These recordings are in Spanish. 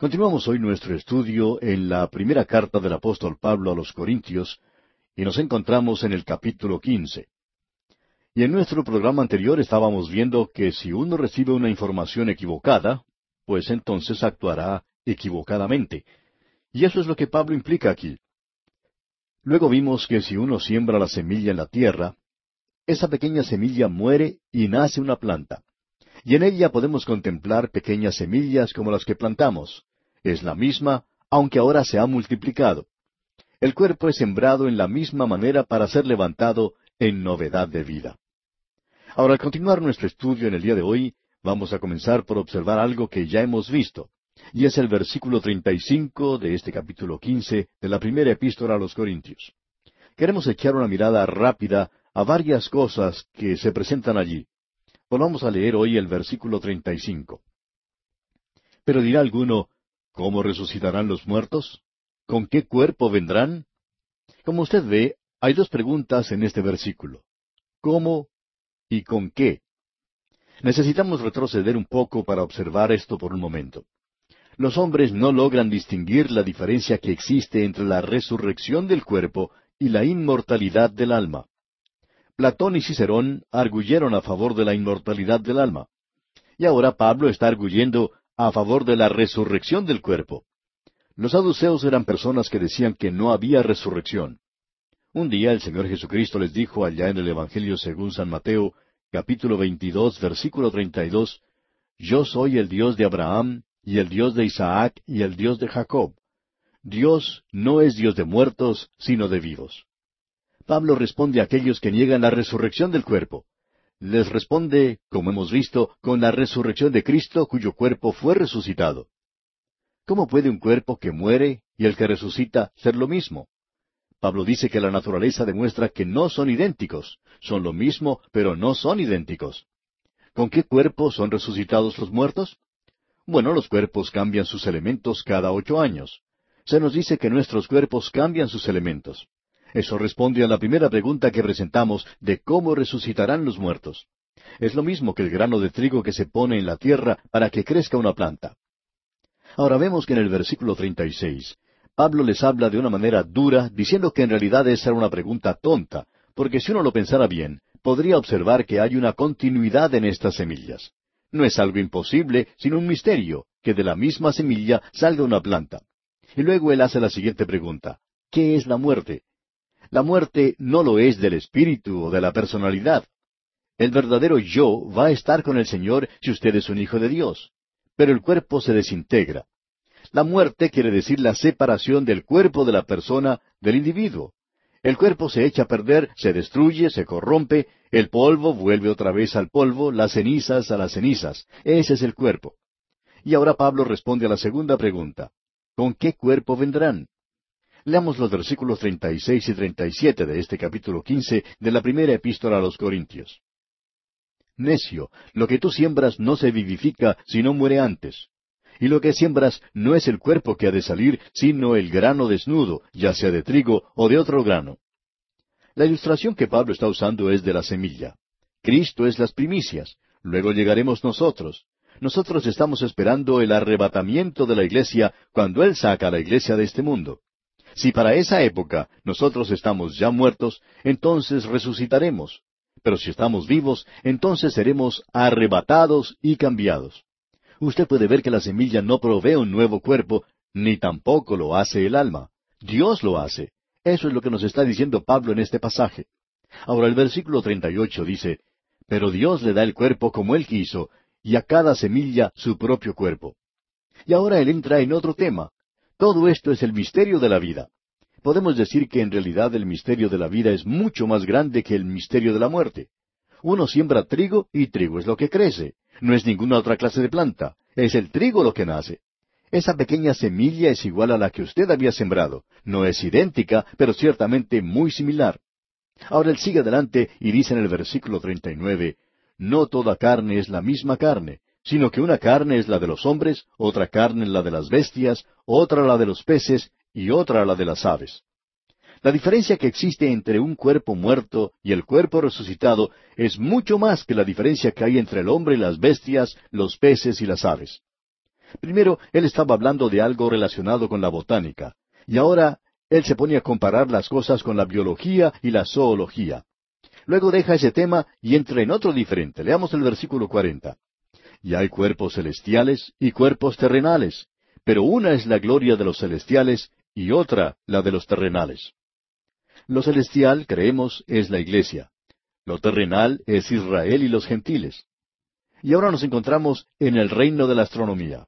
Continuamos hoy nuestro estudio en la primera carta del apóstol Pablo a los Corintios y nos encontramos en el capítulo quince. Y en nuestro programa anterior estábamos viendo que si uno recibe una información equivocada, pues entonces actuará equivocadamente. Y eso es lo que Pablo implica aquí. Luego vimos que si uno siembra la semilla en la tierra, esa pequeña semilla muere y nace una planta. Y en ella podemos contemplar pequeñas semillas como las que plantamos. Es la misma, aunque ahora se ha multiplicado. El cuerpo es sembrado en la misma manera para ser levantado en novedad de vida. Ahora, al continuar nuestro estudio en el día de hoy, vamos a comenzar por observar algo que ya hemos visto, y es el versículo 35 de este capítulo 15 de la primera epístola a los Corintios. Queremos echar una mirada rápida a varias cosas que se presentan allí. Volvamos a leer hoy el versículo 35. Pero dirá alguno, ¿cómo resucitarán los muertos? ¿Con qué cuerpo vendrán? Como usted ve, hay dos preguntas en este versículo. ¿Cómo y con qué? Necesitamos retroceder un poco para observar esto por un momento. Los hombres no logran distinguir la diferencia que existe entre la resurrección del cuerpo y la inmortalidad del alma. Platón y Cicerón arguyeron a favor de la inmortalidad del alma. Y ahora Pablo está arguyendo a favor de la resurrección del cuerpo. Los saduceos eran personas que decían que no había resurrección. Un día el Señor Jesucristo les dijo allá en el Evangelio según San Mateo, capítulo 22, versículo 32, Yo soy el Dios de Abraham, y el Dios de Isaac, y el Dios de Jacob. Dios no es Dios de muertos, sino de vivos. Pablo responde a aquellos que niegan la resurrección del cuerpo. Les responde, como hemos visto, con la resurrección de Cristo cuyo cuerpo fue resucitado. ¿Cómo puede un cuerpo que muere y el que resucita ser lo mismo? Pablo dice que la naturaleza demuestra que no son idénticos, son lo mismo, pero no son idénticos. ¿Con qué cuerpo son resucitados los muertos? Bueno, los cuerpos cambian sus elementos cada ocho años. Se nos dice que nuestros cuerpos cambian sus elementos. Eso responde a la primera pregunta que presentamos de cómo resucitarán los muertos. Es lo mismo que el grano de trigo que se pone en la tierra para que crezca una planta. Ahora vemos que en el versículo 36, Pablo les habla de una manera dura, diciendo que en realidad esa era una pregunta tonta, porque si uno lo pensara bien, podría observar que hay una continuidad en estas semillas. No es algo imposible, sino un misterio, que de la misma semilla salga una planta. Y luego él hace la siguiente pregunta. ¿Qué es la muerte? La muerte no lo es del espíritu o de la personalidad. El verdadero yo va a estar con el Señor si usted es un hijo de Dios pero el cuerpo se desintegra. La muerte quiere decir la separación del cuerpo de la persona del individuo. El cuerpo se echa a perder, se destruye, se corrompe, el polvo vuelve otra vez al polvo, las cenizas a las cenizas. Ese es el cuerpo. Y ahora Pablo responde a la segunda pregunta. ¿Con qué cuerpo vendrán? Leamos los versículos 36 y 37 de este capítulo 15 de la primera epístola a los Corintios. Necio, lo que tú siembras no se vivifica si no muere antes. Y lo que siembras no es el cuerpo que ha de salir, sino el grano desnudo, ya sea de trigo o de otro grano. La ilustración que Pablo está usando es de la semilla. Cristo es las primicias, luego llegaremos nosotros. Nosotros estamos esperando el arrebatamiento de la iglesia cuando Él saca a la iglesia de este mundo. Si para esa época nosotros estamos ya muertos, entonces resucitaremos. Pero si estamos vivos, entonces seremos arrebatados y cambiados. Usted puede ver que la semilla no provee un nuevo cuerpo, ni tampoco lo hace el alma. Dios lo hace. Eso es lo que nos está diciendo Pablo en este pasaje. Ahora el versículo 38 dice, Pero Dios le da el cuerpo como Él quiso, y a cada semilla su propio cuerpo. Y ahora Él entra en otro tema. Todo esto es el misterio de la vida podemos decir que en realidad el misterio de la vida es mucho más grande que el misterio de la muerte. Uno siembra trigo y trigo es lo que crece. No es ninguna otra clase de planta. Es el trigo lo que nace. Esa pequeña semilla es igual a la que usted había sembrado. No es idéntica, pero ciertamente muy similar. Ahora él sigue adelante y dice en el versículo 39, No toda carne es la misma carne, sino que una carne es la de los hombres, otra carne la de las bestias, otra la de los peces, y otra la de las aves. La diferencia que existe entre un cuerpo muerto y el cuerpo resucitado es mucho más que la diferencia que hay entre el hombre y las bestias, los peces y las aves. Primero, él estaba hablando de algo relacionado con la botánica, y ahora él se pone a comparar las cosas con la biología y la zoología. Luego deja ese tema y entra en otro diferente. Leamos el versículo cuarenta. Y hay cuerpos celestiales y cuerpos terrenales, pero una es la gloria de los celestiales y otra la de los terrenales. Lo celestial, creemos, es la iglesia. Lo terrenal es Israel y los gentiles. Y ahora nos encontramos en el reino de la astronomía.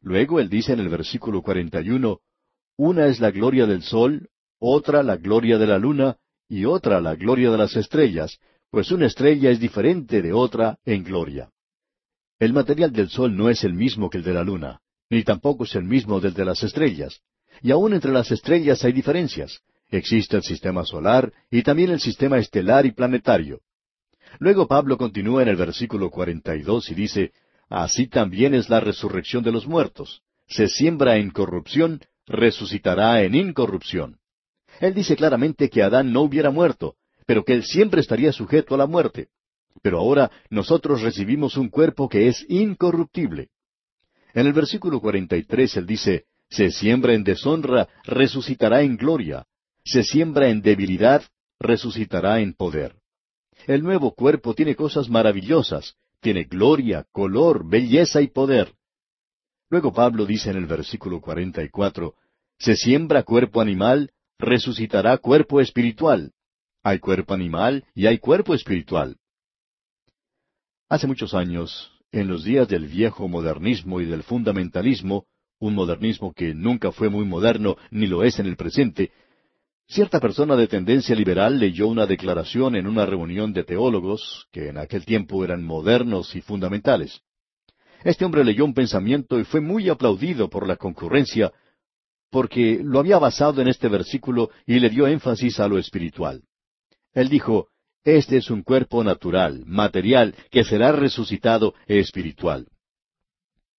Luego él dice en el versículo 41, una es la gloria del sol, otra la gloria de la luna, y otra la gloria de las estrellas, pues una estrella es diferente de otra en gloria. El material del sol no es el mismo que el de la luna, ni tampoco es el mismo del de las estrellas. Y aún entre las estrellas hay diferencias. Existe el sistema solar y también el sistema estelar y planetario. Luego Pablo continúa en el versículo 42 y dice, Así también es la resurrección de los muertos. Se siembra en corrupción, resucitará en incorrupción. Él dice claramente que Adán no hubiera muerto, pero que él siempre estaría sujeto a la muerte. Pero ahora nosotros recibimos un cuerpo que es incorruptible. En el versículo 43 él dice, Se siembra en deshonra, resucitará en gloria. Se siembra en debilidad, resucitará en poder. El nuevo cuerpo tiene cosas maravillosas, tiene gloria, color, belleza y poder. Luego Pablo dice en el versículo 44, Se siembra cuerpo animal, resucitará cuerpo espiritual. Hay cuerpo animal y hay cuerpo espiritual. Hace muchos años, en los días del viejo modernismo y del fundamentalismo, un modernismo que nunca fue muy moderno ni lo es en el presente, cierta persona de tendencia liberal leyó una declaración en una reunión de teólogos que en aquel tiempo eran modernos y fundamentales. Este hombre leyó un pensamiento y fue muy aplaudido por la concurrencia porque lo había basado en este versículo y le dio énfasis a lo espiritual. Él dijo, Este es un cuerpo natural, material, que será resucitado espiritual.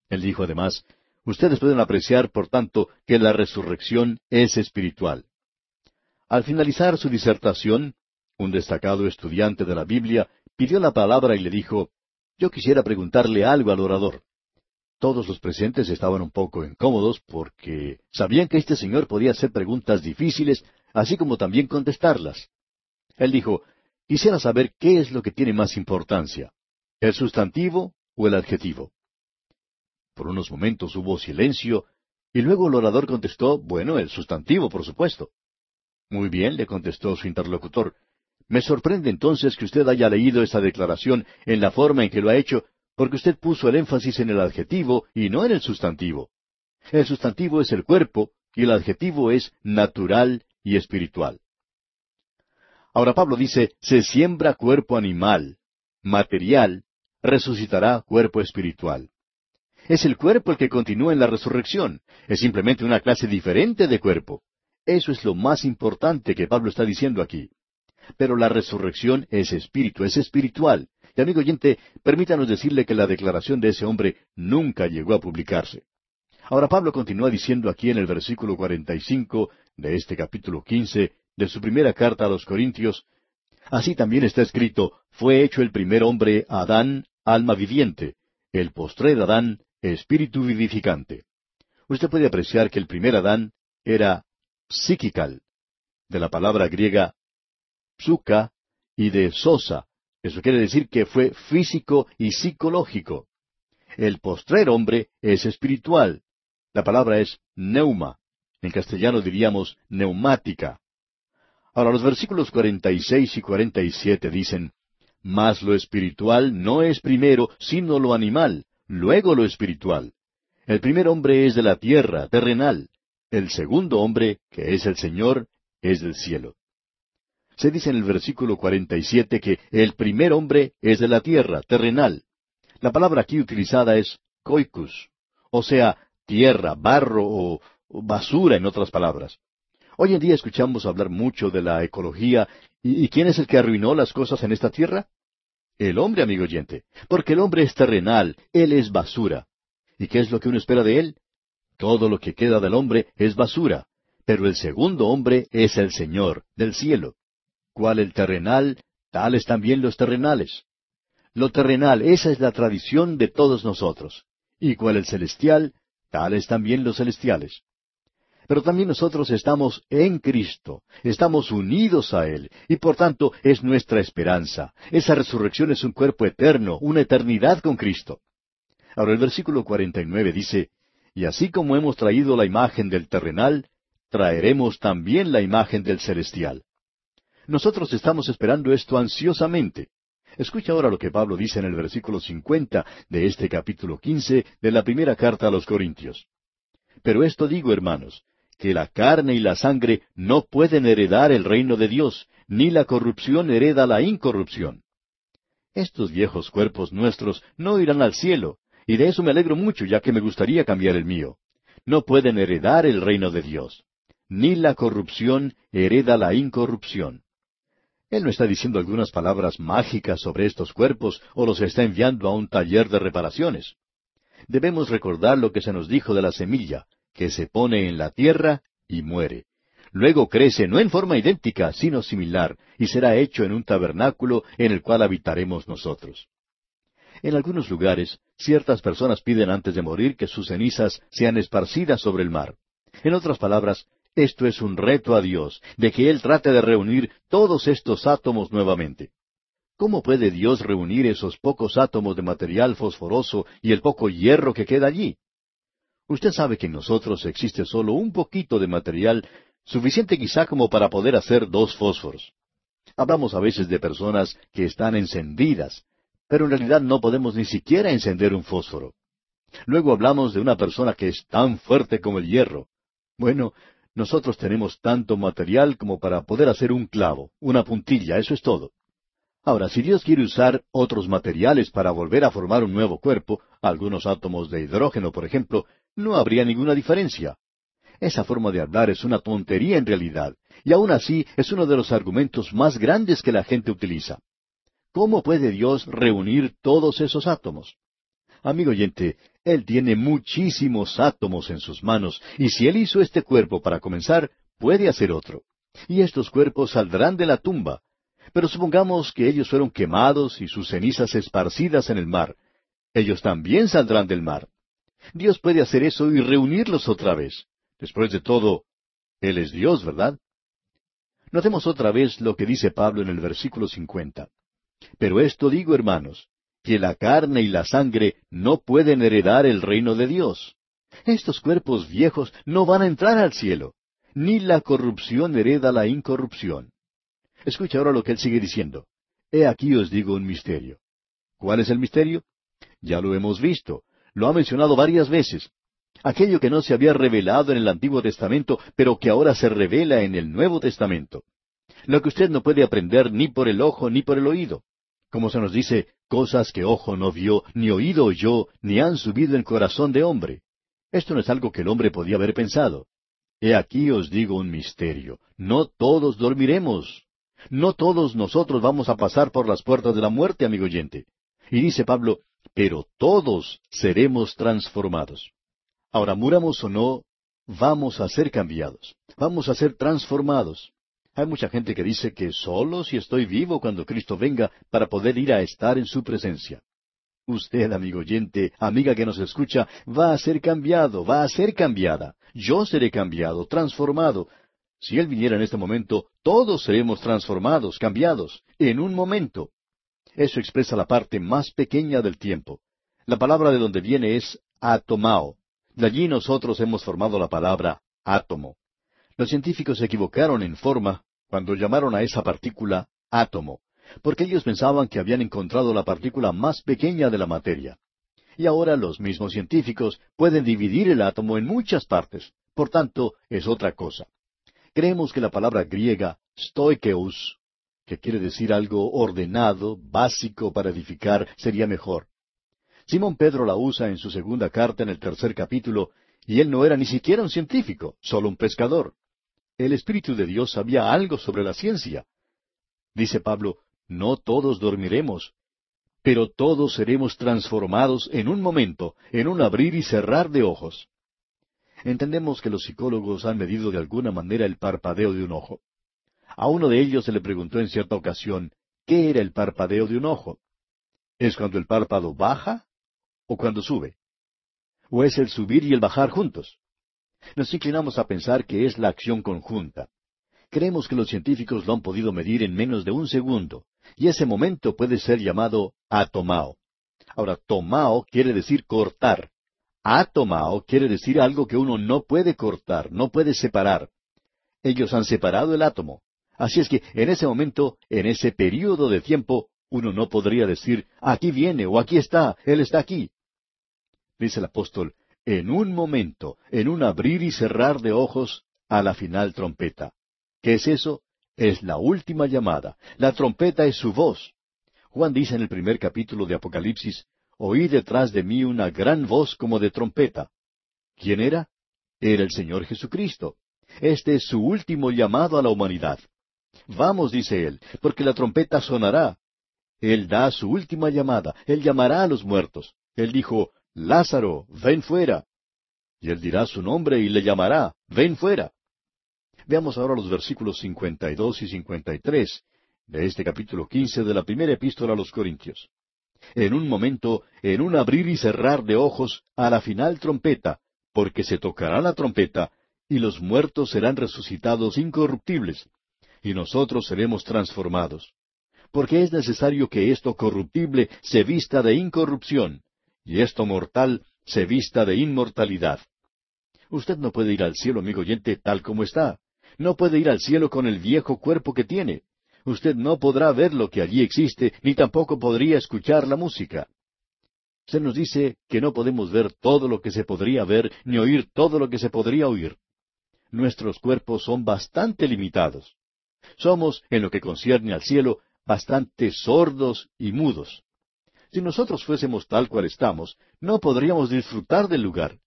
Él dijo además, Ustedes pueden apreciar, por tanto, que la resurrección es espiritual. Al finalizar su disertación, un destacado estudiante de la Biblia pidió la palabra y le dijo, Yo quisiera preguntarle algo al orador. Todos los presentes estaban un poco incómodos porque sabían que este señor podía hacer preguntas difíciles, así como también contestarlas. Él dijo, quisiera saber qué es lo que tiene más importancia, el sustantivo o el adjetivo. Por unos momentos hubo silencio, y luego el orador contestó, bueno, el sustantivo, por supuesto. Muy bien, le contestó su interlocutor. Me sorprende entonces que usted haya leído esta declaración en la forma en que lo ha hecho, porque usted puso el énfasis en el adjetivo y no en el sustantivo. El sustantivo es el cuerpo y el adjetivo es natural y espiritual. Ahora Pablo dice, se siembra cuerpo animal, material, resucitará cuerpo espiritual. Es el cuerpo el que continúa en la resurrección, es simplemente una clase diferente de cuerpo. Eso es lo más importante que Pablo está diciendo aquí. Pero la resurrección es espíritu, es espiritual, y amigo oyente, permítanos decirle que la declaración de ese hombre nunca llegó a publicarse. Ahora Pablo continúa diciendo aquí en el versículo 45 de este capítulo 15 de su primera carta a los Corintios, así también está escrito, fue hecho el primer hombre Adán, alma viviente, el postrer Adán, espíritu vivificante. Usted puede apreciar que el primer Adán era psíquical, de la palabra griega psuka y de sosa, eso quiere decir que fue físico y psicológico. El postrer hombre es espiritual. La palabra es neuma. En castellano diríamos neumática. Ahora los versículos 46 y 47 dicen, Mas lo espiritual no es primero, sino lo animal, luego lo espiritual. El primer hombre es de la tierra, terrenal. El segundo hombre, que es el Señor, es del cielo. Se dice en el versículo 47 que el primer hombre es de la tierra, terrenal. La palabra aquí utilizada es koikus, o sea, tierra, barro o basura en otras palabras. Hoy en día escuchamos hablar mucho de la ecología, ¿y, quién es el que arruinó las cosas en esta tierra? El hombre, amigo oyente, porque el hombre es terrenal, él es basura. ¿Y qué es lo que uno espera de él? Todo lo que queda del hombre es basura, pero el segundo hombre es el Señor, del cielo cual el terrenal, tales también los terrenales. Lo terrenal, esa es la tradición de todos nosotros. y cual el celestial, tales también los celestiales. Pero también nosotros estamos en Cristo, estamos unidos a Él, y por tanto es nuestra esperanza. Esa resurrección es un cuerpo eterno, una eternidad con Cristo. Ahora el versículo 49 dice, Y así como hemos traído la imagen del terrenal, traeremos también la imagen del celestial. Nosotros estamos esperando esto ansiosamente. Escucha ahora lo que Pablo dice en el versículo 50 de este capítulo 15 de la primera carta a los Corintios. Pero esto digo, hermanos, que la carne y la sangre no pueden heredar el reino de Dios, ni la corrupción hereda la incorrupción. Estos viejos cuerpos nuestros no irán al cielo, y de eso me alegro mucho, ya que me gustaría cambiar el mío. No pueden heredar el reino de Dios. Ni la corrupción hereda la incorrupción. Él no está diciendo algunas palabras mágicas sobre estos cuerpos o los está enviando a un taller de reparaciones. Debemos recordar lo que se nos dijo de la semilla, que se pone en la tierra y muere. Luego crece no en forma idéntica, sino similar, y será hecho en un tabernáculo en el cual habitaremos nosotros. En algunos lugares, ciertas personas piden antes de morir que sus cenizas sean esparcidas sobre el mar. En otras palabras, esto es un reto a Dios, de que Él trate de reunir todos estos átomos nuevamente. ¿Cómo puede Dios reunir esos pocos átomos de material fosforoso y el poco hierro que queda allí? Usted sabe que en nosotros existe solo un poquito de material, suficiente quizá como para poder hacer dos fósforos. Hablamos a veces de personas que están encendidas, pero en realidad no podemos ni siquiera encender un fósforo. Luego hablamos de una persona que es tan fuerte como el hierro. Bueno, nosotros tenemos tanto material como para poder hacer un clavo, una puntilla, eso es todo. Ahora, si Dios quiere usar otros materiales para volver a formar un nuevo cuerpo, algunos átomos de hidrógeno, por ejemplo, no habría ninguna diferencia. Esa forma de hablar es una tontería en realidad, y aún así es uno de los argumentos más grandes que la gente utiliza. ¿Cómo puede Dios reunir todos esos átomos? Amigo oyente, Él tiene muchísimos átomos en sus manos, y si Él hizo este cuerpo para comenzar, puede hacer otro. Y estos cuerpos saldrán de la tumba. Pero supongamos que ellos fueron quemados y sus cenizas esparcidas en el mar. Ellos también saldrán del mar. Dios puede hacer eso y reunirlos otra vez. Después de todo, Él es Dios, ¿verdad? Notemos otra vez lo que dice Pablo en el versículo cincuenta. Pero esto digo, hermanos, que la carne y la sangre no pueden heredar el reino de Dios. Estos cuerpos viejos no van a entrar al cielo, ni la corrupción hereda la incorrupción. Escucha ahora lo que él sigue diciendo. He aquí os digo un misterio. ¿Cuál es el misterio? Ya lo hemos visto. Lo ha mencionado varias veces. Aquello que no se había revelado en el Antiguo Testamento, pero que ahora se revela en el Nuevo Testamento. Lo que usted no puede aprender ni por el ojo ni por el oído. Como se nos dice, cosas que ojo no vio, ni oído oyó, ni han subido en corazón de hombre. Esto no es algo que el hombre podía haber pensado. He aquí os digo un misterio. No todos dormiremos. No todos nosotros vamos a pasar por las puertas de la muerte, amigo oyente. Y dice Pablo, pero todos seremos transformados. Ahora, muramos o no, vamos a ser cambiados, vamos a ser transformados. Hay mucha gente que dice que solo si estoy vivo cuando Cristo venga para poder ir a estar en su presencia. Usted, amigo oyente, amiga que nos escucha, va a ser cambiado, va a ser cambiada. Yo seré cambiado, transformado. Si Él viniera en este momento, todos seremos transformados, cambiados, en un momento. Eso expresa la parte más pequeña del tiempo. La palabra de donde viene es atomao. De allí nosotros hemos formado la palabra átomo. Los científicos se equivocaron en forma cuando llamaron a esa partícula átomo, porque ellos pensaban que habían encontrado la partícula más pequeña de la materia. Y ahora los mismos científicos pueden dividir el átomo en muchas partes, por tanto es otra cosa. Creemos que la palabra griega stoikeus que quiere decir algo ordenado, básico para edificar, sería mejor. Simón Pedro la usa en su segunda carta en el tercer capítulo, y él no era ni siquiera un científico, solo un pescador. El Espíritu de Dios sabía algo sobre la ciencia. Dice Pablo, no todos dormiremos, pero todos seremos transformados en un momento, en un abrir y cerrar de ojos. Entendemos que los psicólogos han medido de alguna manera el parpadeo de un ojo. A uno de ellos se le preguntó en cierta ocasión, ¿qué era el parpadeo de un ojo? ¿Es cuando el párpado baja o cuando sube? ¿O es el subir y el bajar juntos? Nos inclinamos a pensar que es la acción conjunta. Creemos que los científicos lo han podido medir en menos de un segundo, y ese momento puede ser llamado atomao. Ahora, tomao quiere decir cortar. Atomao quiere decir algo que uno no puede cortar, no puede separar. Ellos han separado el átomo. Así es que en ese momento, en ese período de tiempo, uno no podría decir, aquí viene o aquí está, Él está aquí. Dice el apóstol, en un momento, en un abrir y cerrar de ojos, a la final trompeta. ¿Qué es eso? Es la última llamada. La trompeta es su voz. Juan dice en el primer capítulo de Apocalipsis, oí detrás de mí una gran voz como de trompeta. ¿Quién era? Era el Señor Jesucristo. Este es su último llamado a la humanidad. Vamos, dice él, porque la trompeta sonará. Él da su última llamada, él llamará a los muertos. Él dijo, Lázaro, ven fuera. Y él dirá su nombre y le llamará, ven fuera. Veamos ahora los versículos 52 y 53 de este capítulo 15 de la primera epístola a los Corintios. En un momento, en un abrir y cerrar de ojos, a la final trompeta, porque se tocará la trompeta, y los muertos serán resucitados incorruptibles, y nosotros seremos transformados. Porque es necesario que esto corruptible se vista de incorrupción, y esto mortal se vista de inmortalidad. Usted no puede ir al cielo, amigo oyente, tal como está. No puede ir al cielo con el viejo cuerpo que tiene. Usted no podrá ver lo que allí existe, ni tampoco podría escuchar la música. Se nos dice que no podemos ver todo lo que se podría ver, ni oír todo lo que se podría oír. Nuestros cuerpos son bastante limitados. Somos, en lo que concierne al cielo, bastante sordos y mudos. Si nosotros fuésemos tal cual estamos, no podríamos disfrutar del lugar.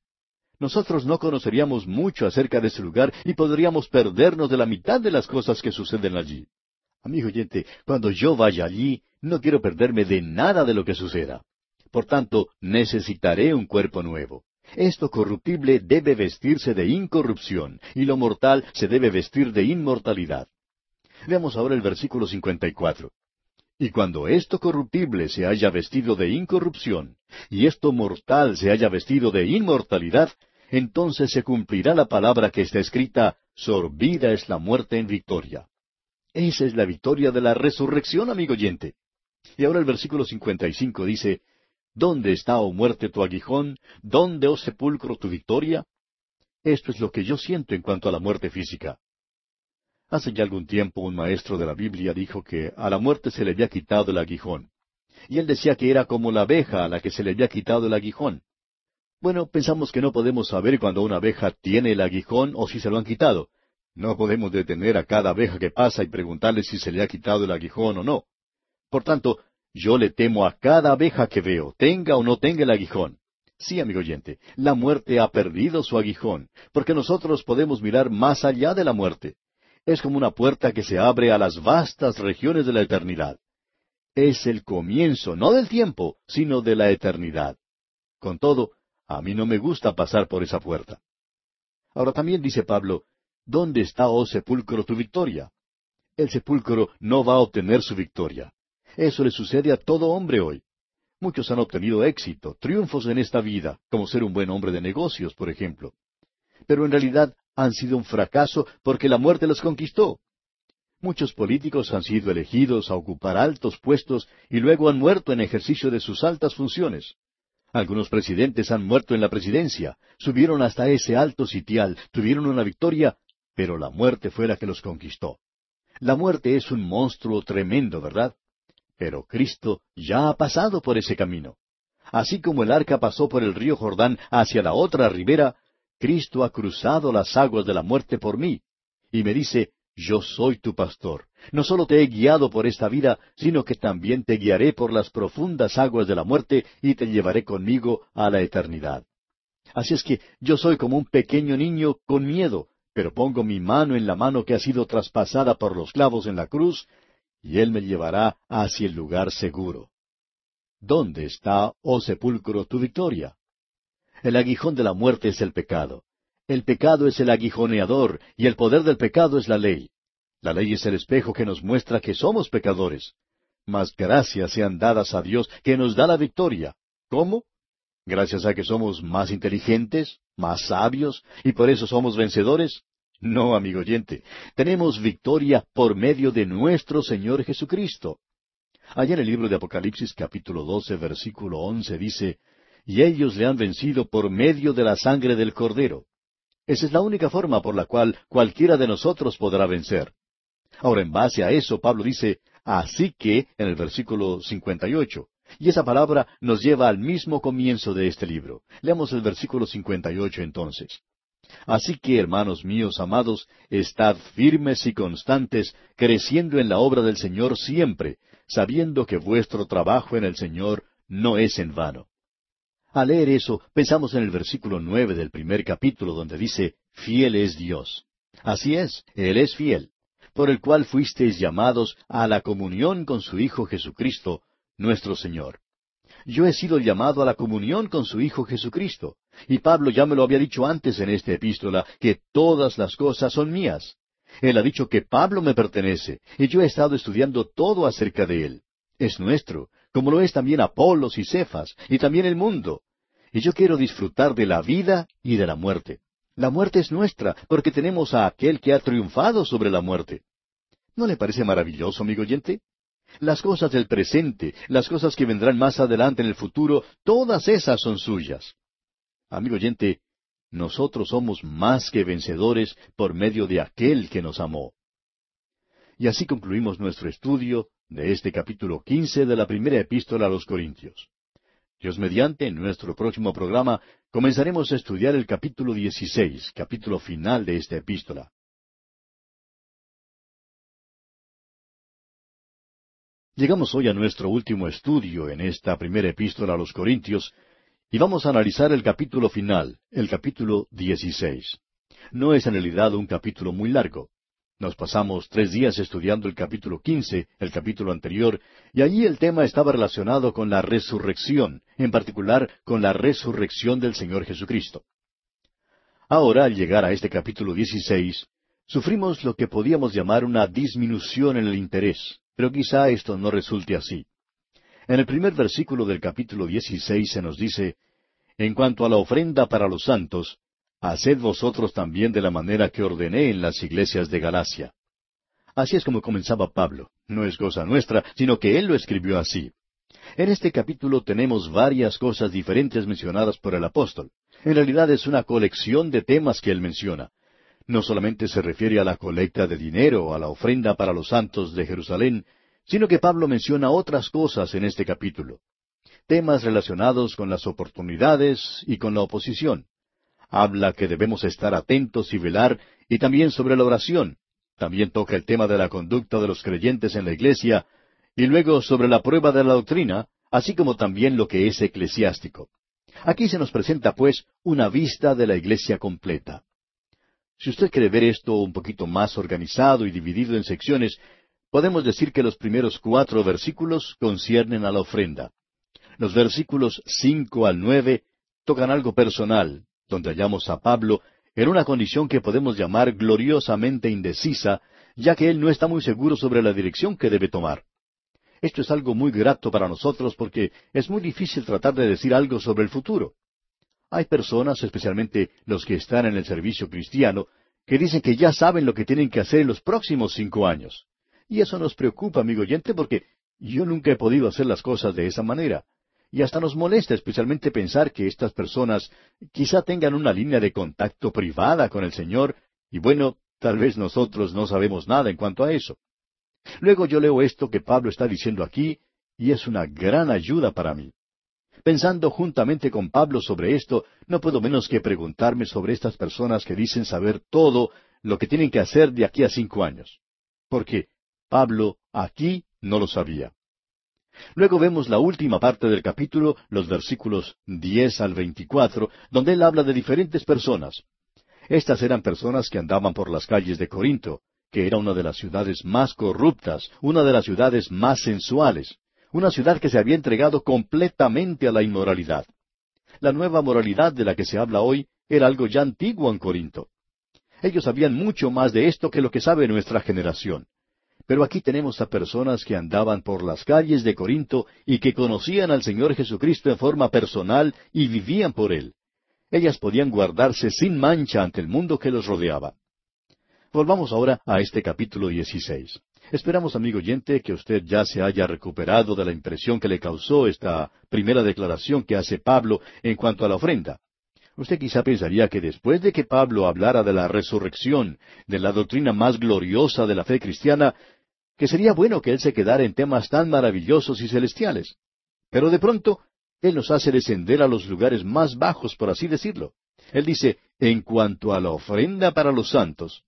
Nosotros no conoceríamos mucho acerca de ese lugar y podríamos perdernos de la mitad de las cosas que suceden allí. Amigo oyente, cuando yo vaya allí, no quiero perderme de nada de lo que suceda. Por tanto, necesitaré un cuerpo nuevo. Esto corruptible debe vestirse de incorrupción, y lo mortal se debe vestir de inmortalidad. Veamos ahora el versículo 54. Y cuando esto corruptible se haya vestido de incorrupción, y esto mortal se haya vestido de inmortalidad, entonces se cumplirá la palabra que está escrita, sorbida es la muerte en victoria. Esa es la victoria de la resurrección, amigo oyente. Y ahora el versículo 55 dice, ¿Dónde está, oh muerte, tu aguijón? ¿Dónde, oh sepulcro, tu victoria? Esto es lo que yo siento en cuanto a la muerte física. Hace ya algún tiempo un maestro de la Biblia dijo que a la muerte se le había quitado el aguijón. Y él decía que era como la abeja a la que se le había quitado el aguijón. Bueno, pensamos que no podemos saber cuando una abeja tiene el aguijón o si se lo han quitado. No podemos detener a cada abeja que pasa y preguntarle si se le ha quitado el aguijón o no. Por tanto, yo le temo a cada abeja que veo, tenga o no tenga el aguijón. Sí, amigo oyente, la muerte ha perdido su aguijón, porque nosotros podemos mirar más allá de la muerte es como una puerta que se abre a las vastas regiones de la eternidad. Es el comienzo, no del tiempo, sino de la eternidad. Con todo, a mí no me gusta pasar por esa puerta. Ahora también dice Pablo, ¿dónde está, oh sepulcro, tu victoria? El sepulcro no va a obtener su victoria. Eso le sucede a todo hombre hoy. Muchos han obtenido éxito, triunfos en esta vida, como ser un buen hombre de negocios, por ejemplo. Pero en realidad han sido un fracaso porque la muerte los conquistó. Muchos políticos han sido elegidos a ocupar altos puestos y luego han muerto en ejercicio de sus altas funciones. Algunos presidentes han muerto en la presidencia, subieron hasta ese alto sitial, tuvieron una victoria, pero la muerte fue la que los conquistó. La muerte es un monstruo tremendo, ¿verdad? Pero Cristo ya ha pasado por ese camino. Así como el arca pasó por el río Jordán hacia la otra ribera, Cristo ha cruzado las aguas de la muerte por mí, y me dice, yo soy tu pastor. No solo te he guiado por esta vida, sino que también te guiaré por las profundas aguas de la muerte y te llevaré conmigo a la eternidad. Así es que yo soy como un pequeño niño con miedo, pero pongo mi mano en la mano que ha sido traspasada por los clavos en la cruz, y Él me llevará hacia el lugar seguro. ¿Dónde está, oh sepulcro, tu victoria? El aguijón de la muerte es el pecado. El pecado es el aguijoneador y el poder del pecado es la ley. La ley es el espejo que nos muestra que somos pecadores. Mas gracias sean dadas a Dios que nos da la victoria. ¿Cómo? ¿Gracias a que somos más inteligentes, más sabios, y por eso somos vencedores? No, amigo oyente, tenemos victoria por medio de nuestro Señor Jesucristo. Allá en el libro de Apocalipsis capítulo 12 versículo 11 dice, Y ellos le han vencido por medio de la sangre del Cordero. Esa es la única forma por la cual cualquiera de nosotros podrá vencer. Ahora, en base a eso, Pablo dice, así que, en el versículo 58, y esa palabra nos lleva al mismo comienzo de este libro. Leamos el versículo 58 entonces. Así que, hermanos míos amados, estad firmes y constantes, creciendo en la obra del Señor siempre, sabiendo que vuestro trabajo en el Señor no es en vano. Al leer eso, pensamos en el versículo nueve del primer capítulo, donde dice, Fiel es Dios. Así es, Él es fiel, por el cual fuisteis llamados a la comunión con su Hijo Jesucristo, nuestro Señor. Yo he sido llamado a la comunión con su Hijo Jesucristo. Y Pablo ya me lo había dicho antes en esta epístola, que todas las cosas son mías. Él ha dicho que Pablo me pertenece, y yo he estado estudiando todo acerca de él. Es nuestro, como lo es también Apolos y Cefas, y también el mundo. Y yo quiero disfrutar de la vida y de la muerte. La muerte es nuestra, porque tenemos a aquel que ha triunfado sobre la muerte. ¿No le parece maravilloso, amigo oyente? Las cosas del presente, las cosas que vendrán más adelante en el futuro, todas esas son suyas. Amigo oyente, nosotros somos más que vencedores por medio de aquel que nos amó. Y así concluimos nuestro estudio de este capítulo quince de la primera epístola a los Corintios. Dios mediante, en nuestro próximo programa comenzaremos a estudiar el capítulo dieciséis, capítulo final de esta epístola. Llegamos hoy a nuestro último estudio en esta primera epístola a los Corintios, y vamos a analizar el capítulo final, el capítulo 16. No es en realidad un capítulo muy largo. Nos pasamos tres días estudiando el capítulo 15, el capítulo anterior, y allí el tema estaba relacionado con la resurrección, en particular con la resurrección del Señor Jesucristo. Ahora, al llegar a este capítulo 16, sufrimos lo que podíamos llamar una disminución en el interés, pero quizá esto no resulte así. En el primer versículo del capítulo 16 se nos dice, En cuanto a la ofrenda para los santos, haced vosotros también de la manera que ordené en las iglesias de Galacia. Así es como comenzaba Pablo. No es cosa nuestra, sino que él lo escribió así. En este capítulo tenemos varias cosas diferentes mencionadas por el apóstol. En realidad es una colección de temas que él menciona. No solamente se refiere a la colecta de dinero, a la ofrenda para los santos de Jerusalén, sino que Pablo menciona otras cosas en este capítulo. Temas relacionados con las oportunidades y con la oposición. Habla que debemos estar atentos y velar, y también sobre la oración. También toca el tema de la conducta de los creyentes en la iglesia, y luego sobre la prueba de la doctrina, así como también lo que es eclesiástico. Aquí se nos presenta, pues, una vista de la iglesia completa. Si usted quiere ver esto un poquito más organizado y dividido en secciones, podemos decir que los primeros cuatro versículos conciernen a la ofrenda. Los versículos cinco al nueve tocan algo personal, donde hallamos a Pablo en una condición que podemos llamar gloriosamente indecisa, ya que él no está muy seguro sobre la dirección que debe tomar. Esto es algo muy grato para nosotros porque es muy difícil tratar de decir algo sobre el futuro. Hay personas, especialmente los que están en el servicio cristiano, que dicen que ya saben lo que tienen que hacer en los próximos cinco años. Y eso nos preocupa, amigo oyente, porque yo nunca he podido hacer las cosas de esa manera. Y hasta nos molesta especialmente pensar que estas personas quizá tengan una línea de contacto privada con el Señor, y bueno, tal vez nosotros no sabemos nada en cuanto a eso. Luego yo leo esto que Pablo está diciendo aquí, y es una gran ayuda para mí. Pensando juntamente con Pablo sobre esto, no puedo menos que preguntarme sobre estas personas que dicen saber todo lo que tienen que hacer de aquí a cinco años. Porque Pablo aquí no lo sabía. Luego vemos la última parte del capítulo, los versículos diez al veinticuatro, donde él habla de diferentes personas. Estas eran personas que andaban por las calles de Corinto, que era una de las ciudades más corruptas, una de las ciudades más sensuales, una ciudad que se había entregado completamente a la inmoralidad. La nueva moralidad de la que se habla hoy era algo ya antiguo en Corinto. Ellos sabían mucho más de esto que lo que sabe nuestra generación. Pero aquí tenemos a personas que andaban por las calles de Corinto y que conocían al Señor Jesucristo en forma personal y vivían por Él. Ellas podían guardarse sin mancha ante el mundo que los rodeaba. Volvamos ahora a este capítulo 16. Esperamos, amigo oyente, que usted ya se haya recuperado de la impresión que le causó esta primera declaración que hace Pablo en cuanto a la ofrenda. Usted quizá pensaría que después de que Pablo hablara de la resurrección, de la doctrina más gloriosa de la fe cristiana, que sería bueno que él se quedara en temas tan maravillosos y celestiales. Pero de pronto, él nos hace descender a los lugares más bajos, por así decirlo. Él dice, en cuanto a la ofrenda para los santos.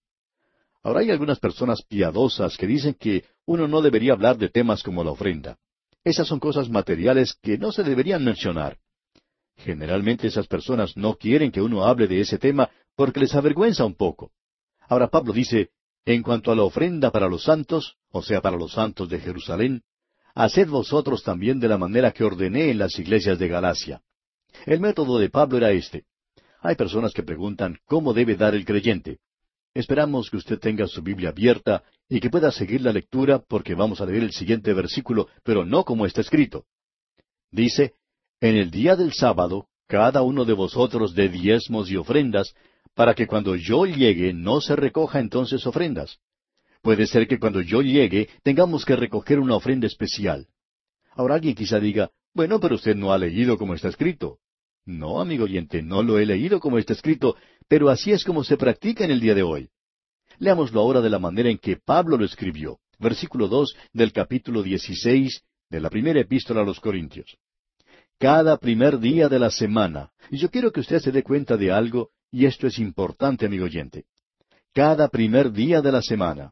Ahora hay algunas personas piadosas que dicen que uno no debería hablar de temas como la ofrenda. Esas son cosas materiales que no se deberían mencionar. Generalmente esas personas no quieren que uno hable de ese tema porque les avergüenza un poco. Ahora Pablo dice, en cuanto a la ofrenda para los santos, o sea, para los santos de Jerusalén, haced vosotros también de la manera que ordené en las iglesias de Galacia. El método de Pablo era este. Hay personas que preguntan cómo debe dar el creyente. Esperamos que usted tenga su Biblia abierta y que pueda seguir la lectura porque vamos a leer el siguiente versículo, pero no como está escrito. Dice, en el día del sábado, cada uno de vosotros dé diezmos y ofrendas, para que cuando yo llegue no se recoja entonces ofrendas. Puede ser que cuando yo llegue tengamos que recoger una ofrenda especial. Ahora alguien quizá diga, bueno, pero usted no ha leído como está escrito. No, amigo oyente, no lo he leído como está escrito, pero así es como se practica en el día de hoy. Leámoslo ahora de la manera en que Pablo lo escribió. Versículo dos del capítulo dieciséis de la primera epístola a los Corintios cada primer día de la semana. Y yo quiero que usted se dé cuenta de algo, y esto es importante, amigo oyente. Cada primer día de la semana.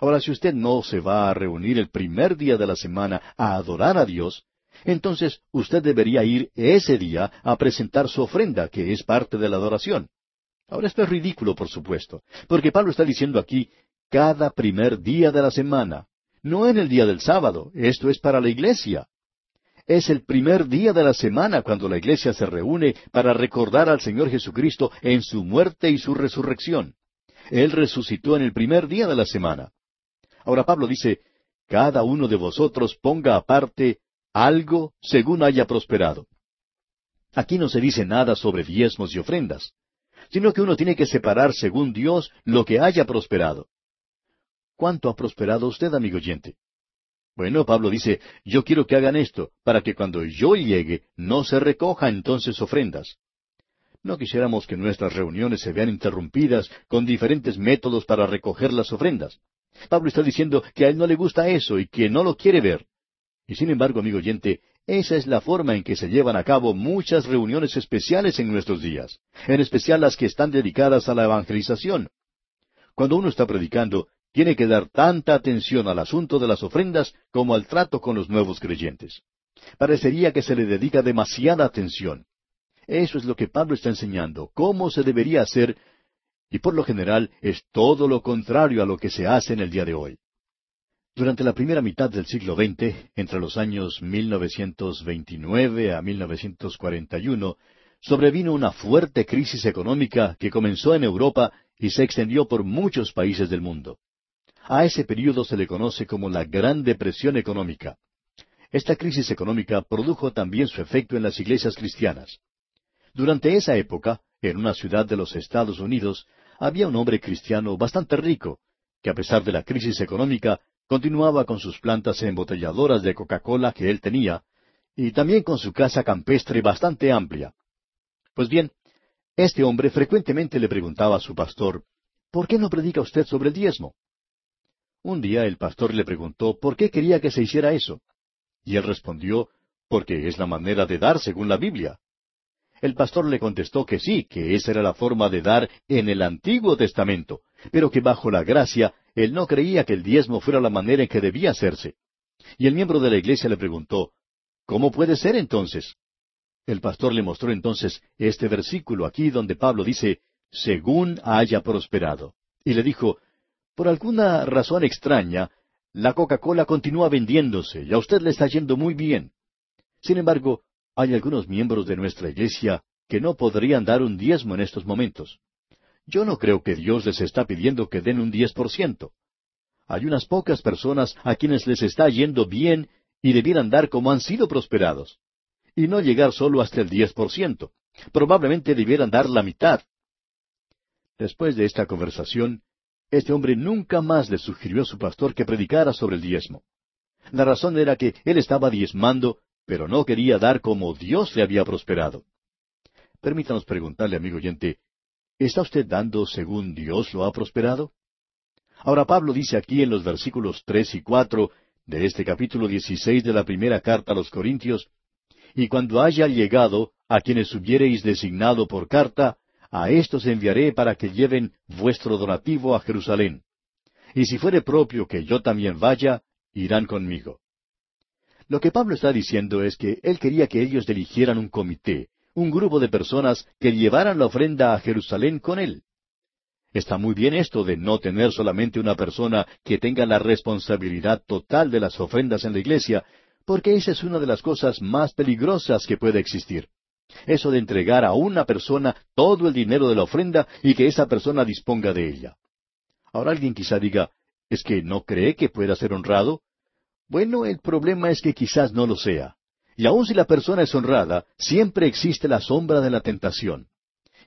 Ahora, si usted no se va a reunir el primer día de la semana a adorar a Dios, entonces usted debería ir ese día a presentar su ofrenda, que es parte de la adoración. Ahora esto es ridículo, por supuesto, porque Pablo está diciendo aquí cada primer día de la semana, no en el día del sábado, esto es para la iglesia. Es el primer día de la semana cuando la iglesia se reúne para recordar al Señor Jesucristo en su muerte y su resurrección. Él resucitó en el primer día de la semana. Ahora Pablo dice, cada uno de vosotros ponga aparte algo según haya prosperado. Aquí no se dice nada sobre diezmos y ofrendas, sino que uno tiene que separar según Dios lo que haya prosperado. ¿Cuánto ha prosperado usted, amigo oyente? Bueno, Pablo dice, yo quiero que hagan esto, para que cuando yo llegue no se recoja entonces ofrendas. No quisiéramos que nuestras reuniones se vean interrumpidas con diferentes métodos para recoger las ofrendas. Pablo está diciendo que a él no le gusta eso y que no lo quiere ver. Y sin embargo, amigo oyente, esa es la forma en que se llevan a cabo muchas reuniones especiales en nuestros días, en especial las que están dedicadas a la evangelización. Cuando uno está predicando, tiene que dar tanta atención al asunto de las ofrendas como al trato con los nuevos creyentes. Parecería que se le dedica demasiada atención. Eso es lo que Pablo está enseñando, cómo se debería hacer, y por lo general es todo lo contrario a lo que se hace en el día de hoy. Durante la primera mitad del siglo XX, entre los años 1929 a 1941, sobrevino una fuerte crisis económica que comenzó en Europa y se extendió por muchos países del mundo. A ese período se le conoce como la Gran Depresión Económica. Esta crisis económica produjo también su efecto en las iglesias cristianas. Durante esa época, en una ciudad de los Estados Unidos, había un hombre cristiano bastante rico, que a pesar de la crisis económica, continuaba con sus plantas embotelladoras de Coca-Cola que él tenía, y también con su casa campestre bastante amplia. Pues bien, este hombre frecuentemente le preguntaba a su pastor, ¿por qué no predica usted sobre el diezmo? Un día el pastor le preguntó por qué quería que se hiciera eso. Y él respondió, porque es la manera de dar según la Biblia. El pastor le contestó que sí, que esa era la forma de dar en el Antiguo Testamento, pero que bajo la gracia él no creía que el diezmo fuera la manera en que debía hacerse. Y el miembro de la iglesia le preguntó, ¿Cómo puede ser entonces? El pastor le mostró entonces este versículo aquí donde Pablo dice, según haya prosperado. Y le dijo, por alguna razón extraña, la Coca-Cola continúa vendiéndose y a usted le está yendo muy bien. Sin embargo, hay algunos miembros de nuestra iglesia que no podrían dar un diezmo en estos momentos. Yo no creo que Dios les está pidiendo que den un diez por ciento. hay unas pocas personas a quienes les está yendo bien y debieran dar como han sido prosperados. Y no llegar solo hasta el diez por ciento. Probablemente debieran dar la mitad. Después de esta conversación, este hombre nunca más le sugirió a su pastor que predicara sobre el diezmo. La razón era que él estaba diezmando, pero no quería dar como Dios le había prosperado. Permítanos preguntarle, amigo oyente, ¿está usted dando según Dios lo ha prosperado? Ahora Pablo dice aquí en los versículos tres y cuatro de este capítulo dieciséis de la primera carta a los Corintios, y cuando haya llegado a quienes hubiereis designado por carta, a éstos enviaré para que lleven vuestro donativo a Jerusalén. Y si fuere propio que yo también vaya, irán conmigo. Lo que Pablo está diciendo es que él quería que ellos dirigieran un comité, un grupo de personas que llevaran la ofrenda a Jerusalén con él. Está muy bien esto de no tener solamente una persona que tenga la responsabilidad total de las ofrendas en la iglesia, porque esa es una de las cosas más peligrosas que puede existir. Eso de entregar a una persona todo el dinero de la ofrenda y que esa persona disponga de ella. Ahora alguien quizá diga, ¿es que no cree que pueda ser honrado? Bueno, el problema es que quizás no lo sea. Y aun si la persona es honrada, siempre existe la sombra de la tentación.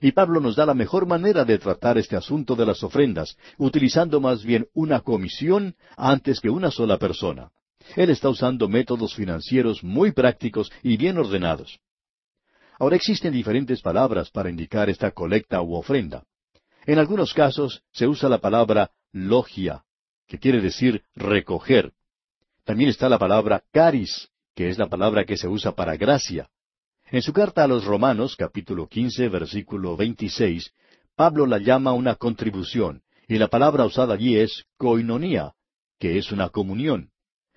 Y Pablo nos da la mejor manera de tratar este asunto de las ofrendas, utilizando más bien una comisión antes que una sola persona. Él está usando métodos financieros muy prácticos y bien ordenados. Ahora existen diferentes palabras para indicar esta colecta u ofrenda. En algunos casos se usa la palabra logia, que quiere decir recoger. También está la palabra caris, que es la palabra que se usa para gracia. En su carta a los Romanos, capítulo quince, versículo veintiséis, Pablo la llama una contribución, y la palabra usada allí es koinonía, que es una comunión.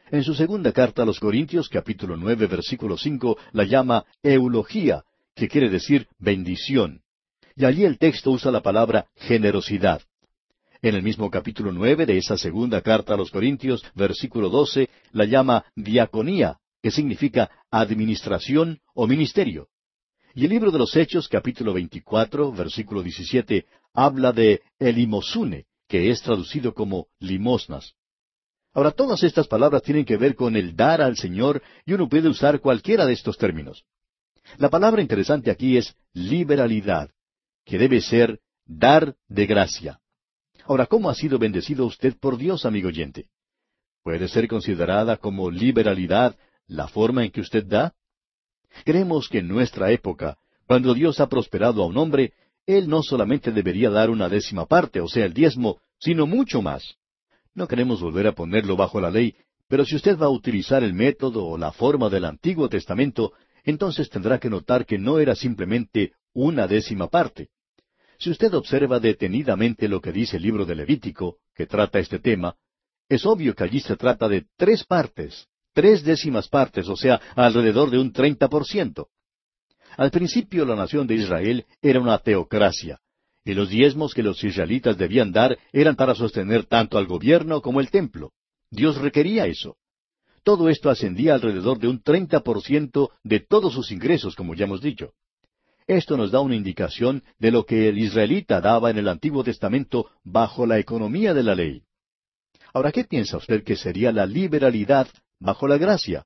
En su segunda carta a los Corintios, capítulo nueve, versículo cinco, la llama eulogía, que quiere decir bendición. Y allí el texto usa la palabra generosidad. En el mismo capítulo nueve de esa segunda carta a los Corintios, versículo doce, la llama diaconía, que significa administración o ministerio. Y el libro de los Hechos, capítulo veinticuatro, versículo diecisiete, habla de elimosune, que es traducido como limosnas. Ahora, todas estas palabras tienen que ver con el dar al Señor y uno puede usar cualquiera de estos términos. La palabra interesante aquí es liberalidad, que debe ser dar de gracia. Ahora, ¿cómo ha sido bendecido usted por Dios, amigo oyente? ¿Puede ser considerada como liberalidad la forma en que usted da? Creemos que en nuestra época, cuando Dios ha prosperado a un hombre, él no solamente debería dar una décima parte, o sea, el diezmo, sino mucho más. No queremos volver a ponerlo bajo la ley, pero si usted va a utilizar el método o la forma del Antiguo Testamento, entonces tendrá que notar que no era simplemente una décima parte. Si usted observa detenidamente lo que dice el libro de Levítico, que trata este tema, es obvio que allí se trata de tres partes, tres décimas partes, o sea, alrededor de un treinta por ciento. Al principio la nación de Israel era una teocracia, y los diezmos que los israelitas debían dar eran para sostener tanto al gobierno como el templo. Dios requería eso. Todo esto ascendía alrededor de un treinta por ciento de todos sus ingresos, como ya hemos dicho. Esto nos da una indicación de lo que el israelita daba en el Antiguo Testamento bajo la economía de la ley. Ahora, ¿qué piensa usted que sería la liberalidad bajo la gracia?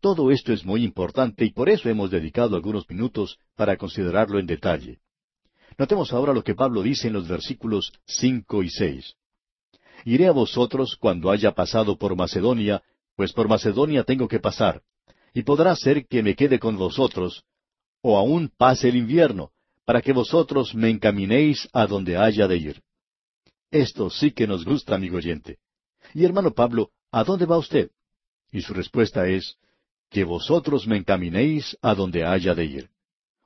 Todo esto es muy importante y por eso hemos dedicado algunos minutos para considerarlo en detalle. Notemos ahora lo que Pablo dice en los versículos cinco y seis. Iré a vosotros cuando haya pasado por Macedonia, pues por Macedonia tengo que pasar, y podrá ser que me quede con vosotros, o aún pase el invierno, para que vosotros me encaminéis a donde haya de ir. Esto sí que nos gusta, amigo oyente. Y hermano Pablo, ¿a dónde va usted? Y su respuesta es, que vosotros me encaminéis a donde haya de ir.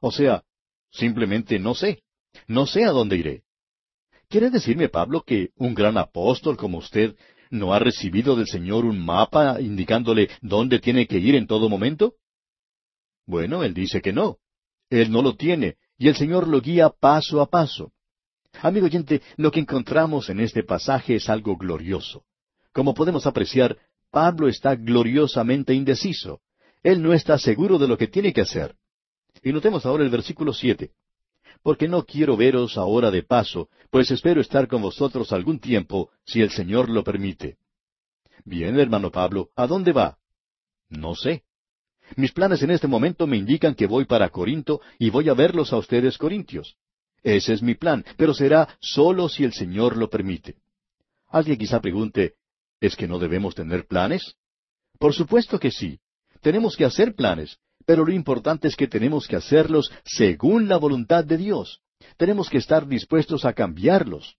O sea, simplemente no sé. No sé a dónde iré. ¿Quiere decirme, Pablo, que un gran apóstol como usted no ha recibido del Señor un mapa indicándole dónde tiene que ir en todo momento? Bueno, él dice que no. Él no lo tiene, y el Señor lo guía paso a paso. Amigo oyente, lo que encontramos en este pasaje es algo glorioso. Como podemos apreciar, Pablo está gloriosamente indeciso. Él no está seguro de lo que tiene que hacer. Y notemos ahora el versículo siete porque no quiero veros ahora de paso, pues espero estar con vosotros algún tiempo, si el Señor lo permite. Bien, hermano Pablo, ¿a dónde va? No sé. Mis planes en este momento me indican que voy para Corinto y voy a verlos a ustedes corintios. Ese es mi plan, pero será solo si el Señor lo permite. Alguien quizá pregunte, ¿es que no debemos tener planes? Por supuesto que sí. Tenemos que hacer planes, pero lo importante es que tenemos que hacerlos según la voluntad de Dios. Tenemos que estar dispuestos a cambiarlos.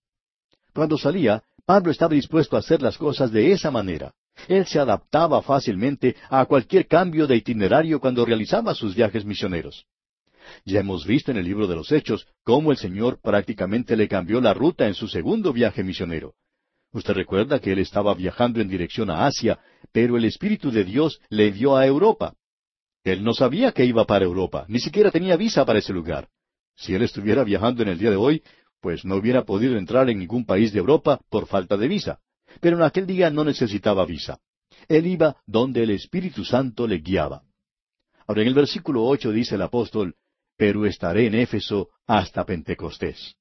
Cuando salía, Pablo estaba dispuesto a hacer las cosas de esa manera. Él se adaptaba fácilmente a cualquier cambio de itinerario cuando realizaba sus viajes misioneros. Ya hemos visto en el libro de los Hechos cómo el Señor prácticamente le cambió la ruta en su segundo viaje misionero. Usted recuerda que él estaba viajando en dirección a Asia, pero el Espíritu de Dios le dio a Europa. Él no sabía que iba para Europa, ni siquiera tenía visa para ese lugar. Si él estuviera viajando en el día de hoy, pues no hubiera podido entrar en ningún país de Europa por falta de visa. Pero en aquel día no necesitaba visa. Él iba donde el Espíritu Santo le guiaba. Ahora en el versículo ocho dice el apóstol, pero estaré en Éfeso hasta Pentecostés.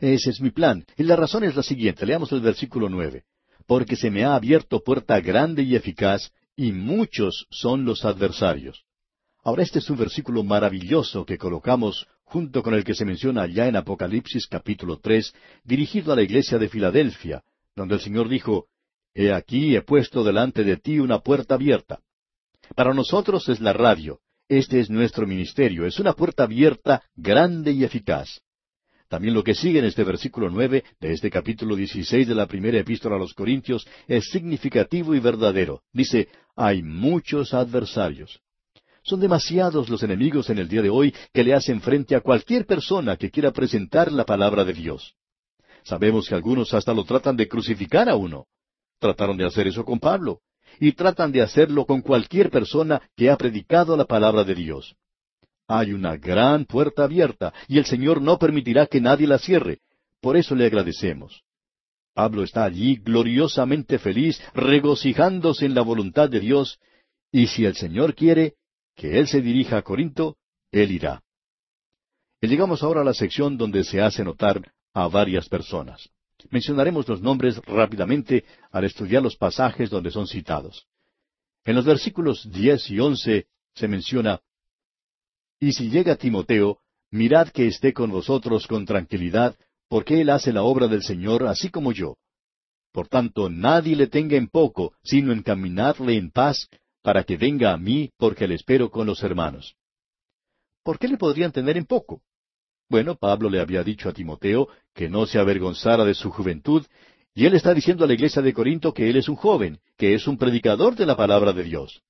Ese es mi plan, y la razón es la siguiente, leamos el versículo nueve. Porque se me ha abierto puerta grande y eficaz, y muchos son los adversarios. Ahora este es un versículo maravilloso que colocamos junto con el que se menciona allá en Apocalipsis capítulo tres, dirigido a la iglesia de Filadelfia, donde el Señor dijo, He aquí he puesto delante de ti una puerta abierta. Para nosotros es la radio, este es nuestro ministerio, es una puerta abierta, grande y eficaz. También lo que sigue en este versículo nueve de este capítulo dieciséis de la primera epístola a los Corintios es significativo y verdadero. Dice, hay muchos adversarios. Son demasiados los enemigos en el día de hoy que le hacen frente a cualquier persona que quiera presentar la palabra de Dios. Sabemos que algunos hasta lo tratan de crucificar a uno. Trataron de hacer eso con Pablo. Y tratan de hacerlo con cualquier persona que ha predicado la palabra de Dios. Hay una gran puerta abierta y el Señor no permitirá que nadie la cierre. Por eso le agradecemos. Pablo está allí gloriosamente feliz, regocijándose en la voluntad de Dios, y si el Señor quiere que Él se dirija a Corinto, Él irá. Y llegamos ahora a la sección donde se hace notar a varias personas. Mencionaremos los nombres rápidamente al estudiar los pasajes donde son citados. En los versículos diez y once se menciona y si llega Timoteo, mirad que esté con vosotros con tranquilidad, porque él hace la obra del Señor así como yo. Por tanto, nadie le tenga en poco, sino encaminadle en paz, para que venga a mí, porque le espero con los hermanos. ¿Por qué le podrían tener en poco? Bueno, Pablo le había dicho a Timoteo que no se avergonzara de su juventud, y él está diciendo a la iglesia de Corinto que él es un joven, que es un predicador de la palabra de Dios.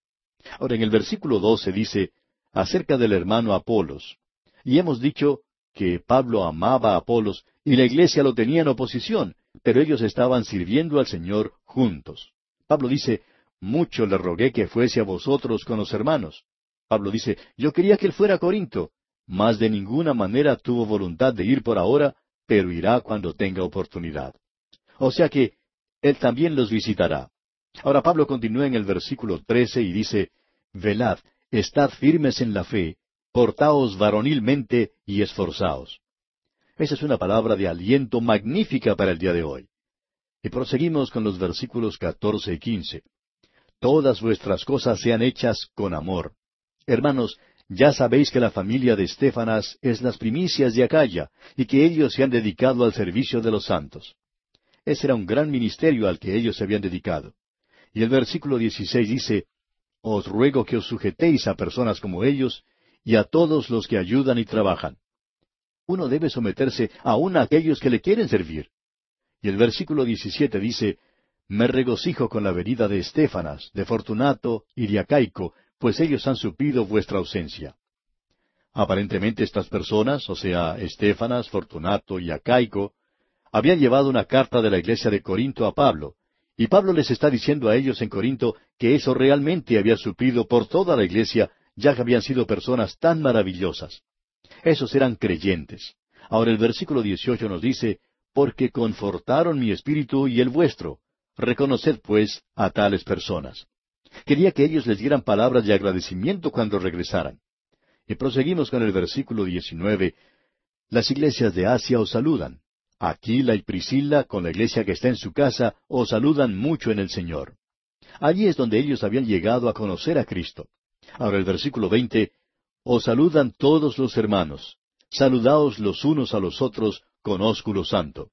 Ahora en el versículo doce dice, acerca del hermano Apolos. Y hemos dicho que Pablo amaba a Apolos y la iglesia lo tenía en oposición, pero ellos estaban sirviendo al Señor juntos. Pablo dice, mucho le rogué que fuese a vosotros con los hermanos. Pablo dice, yo quería que él fuera a Corinto, mas de ninguna manera tuvo voluntad de ir por ahora, pero irá cuando tenga oportunidad. O sea que él también los visitará. Ahora Pablo continúa en el versículo trece y dice, Velad, Estad firmes en la fe, portaos varonilmente y esforzaos. Esa es una palabra de aliento magnífica para el día de hoy. Y proseguimos con los versículos catorce y quince. Todas vuestras cosas sean hechas con amor. Hermanos, ya sabéis que la familia de Estefanas es las primicias de Acaya, y que ellos se han dedicado al servicio de los santos. Ese era un gran ministerio al que ellos se habían dedicado. Y el versículo dieciséis dice, os ruego que os sujetéis a personas como ellos y a todos los que ayudan y trabajan. Uno debe someterse aún a aquellos que le quieren servir. Y el versículo 17 dice, Me regocijo con la venida de Estefanas, de Fortunato y de Acaico, pues ellos han suplido vuestra ausencia. Aparentemente estas personas, o sea, Estefanas, Fortunato y Acaico, habían llevado una carta de la iglesia de Corinto a Pablo, y Pablo les está diciendo a ellos en Corinto que eso realmente había suplido por toda la iglesia, ya que habían sido personas tan maravillosas. Esos eran creyentes. Ahora el versículo 18 nos dice, porque confortaron mi espíritu y el vuestro. Reconoced, pues, a tales personas. Quería que ellos les dieran palabras de agradecimiento cuando regresaran. Y proseguimos con el versículo 19. Las iglesias de Asia os saludan. Aquila y Priscila, con la iglesia que está en su casa, os saludan mucho en el Señor. Allí es donde ellos habían llegado a conocer a Cristo. Ahora el versículo veinte, os saludan todos los hermanos. Saludaos los unos a los otros con ósculo santo.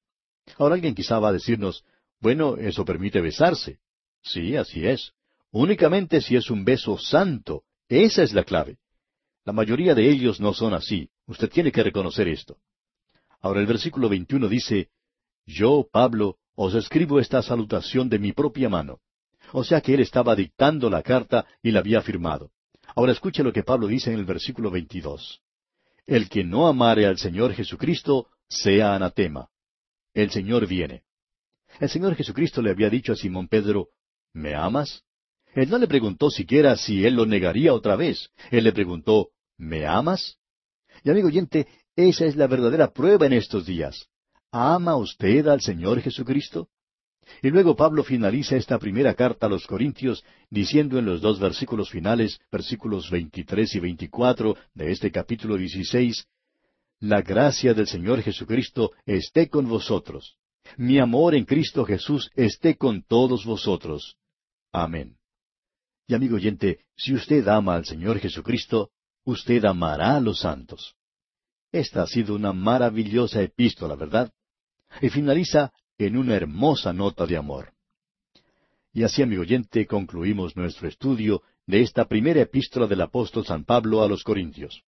Ahora alguien quizá va a decirnos, bueno, eso permite besarse. Sí, así es. Únicamente si es un beso santo. Esa es la clave. La mayoría de ellos no son así. Usted tiene que reconocer esto. Ahora el versículo 21 dice, Yo, Pablo, os escribo esta salutación de mi propia mano. O sea que él estaba dictando la carta y la había firmado. Ahora escuche lo que Pablo dice en el versículo 22. El que no amare al Señor Jesucristo, sea anatema. El Señor viene. El Señor Jesucristo le había dicho a Simón Pedro, ¿Me amas? Él no le preguntó siquiera si él lo negaría otra vez. Él le preguntó, ¿Me amas? Y amigo oyente, esa es la verdadera prueba en estos días. ¿Ama usted al Señor Jesucristo? Y luego Pablo finaliza esta primera carta a los Corintios diciendo en los dos versículos finales, versículos 23 y 24 de este capítulo 16, La gracia del Señor Jesucristo esté con vosotros. Mi amor en Cristo Jesús esté con todos vosotros. Amén. Y amigo oyente, si usted ama al Señor Jesucristo, usted amará a los santos. Esta ha sido una maravillosa epístola, ¿verdad? Y finaliza en una hermosa nota de amor. Y así, amigo oyente, concluimos nuestro estudio de esta primera epístola del apóstol San Pablo a los Corintios.